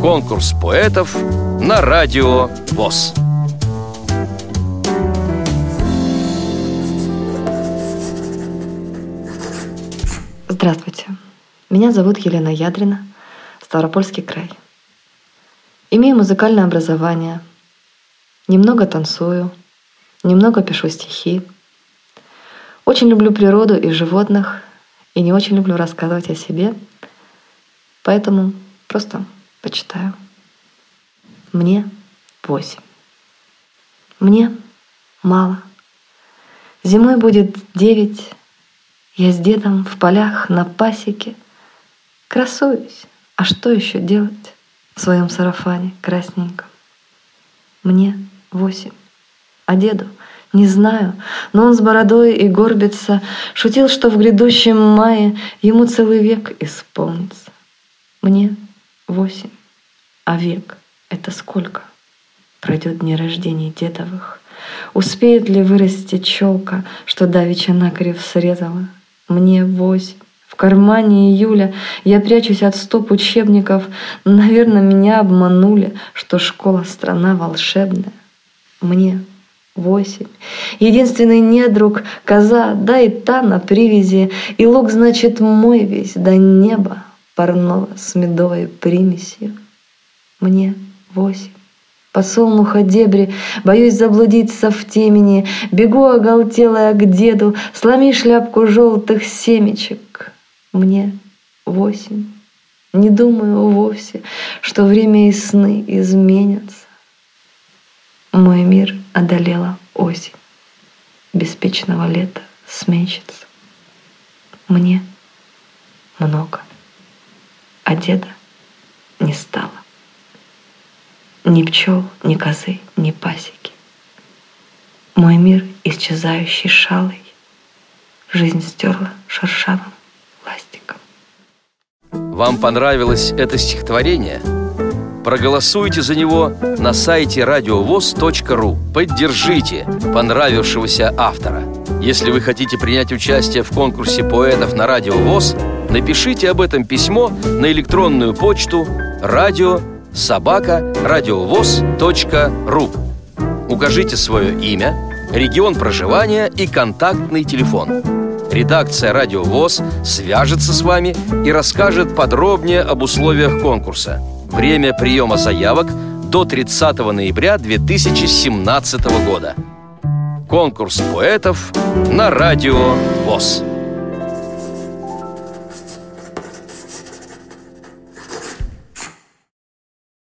Конкурс поэтов на радио ВОЗ. Здравствуйте. Меня зовут Елена Ядрина, Ставропольский край. Имею музыкальное образование, немного танцую, немного пишу стихи. Очень люблю природу и животных, и не очень люблю рассказывать о себе, поэтому просто почитаю. Мне восемь. Мне мало. Зимой будет девять. Я с дедом в полях на пасеке красуюсь. А что еще делать в своем сарафане красненьком? Мне восемь. А деду не знаю, но он с бородой и горбится, шутил, что в грядущем мае ему целый век исполнится. Мне восемь, а век — это сколько? Пройдет дни рождения дедовых. Успеет ли вырасти челка, что давеча накрив срезала? Мне восемь. В кармане июля я прячусь от стоп учебников. Наверное, меня обманули, что школа — страна волшебная. Мне восемь. Единственный недруг — коза, да и та на привязи, и лук, значит, мой весь до неба парного с медовой примесью. Мне восемь. Посолнуха дебри, боюсь заблудиться в темени, Бегу оголтелая к деду, сломи шляпку желтых семечек. Мне восемь. Не думаю вовсе, что время и сны изменятся. Мой мир одолела осень, Беспечного лета сменщица. Мне много а деда не стало. Ни пчел, ни козы, ни пасеки. Мой мир, исчезающий шалой, жизнь стерла шершавым ластиком. Вам понравилось это стихотворение? Проголосуйте за него на сайте радиовоз.ру. Поддержите понравившегося автора. Если вы хотите принять участие в конкурсе поэтов на Радио ВОЗ – Напишите об этом письмо на электронную почту радио собака радиовоз.ру Укажите свое имя, регион проживания и контактный телефон. Редакция «Радио ВОЗ» свяжется с вами и расскажет подробнее об условиях конкурса. Время приема заявок до 30 ноября 2017 года. Конкурс поэтов на Радио ВОЗ.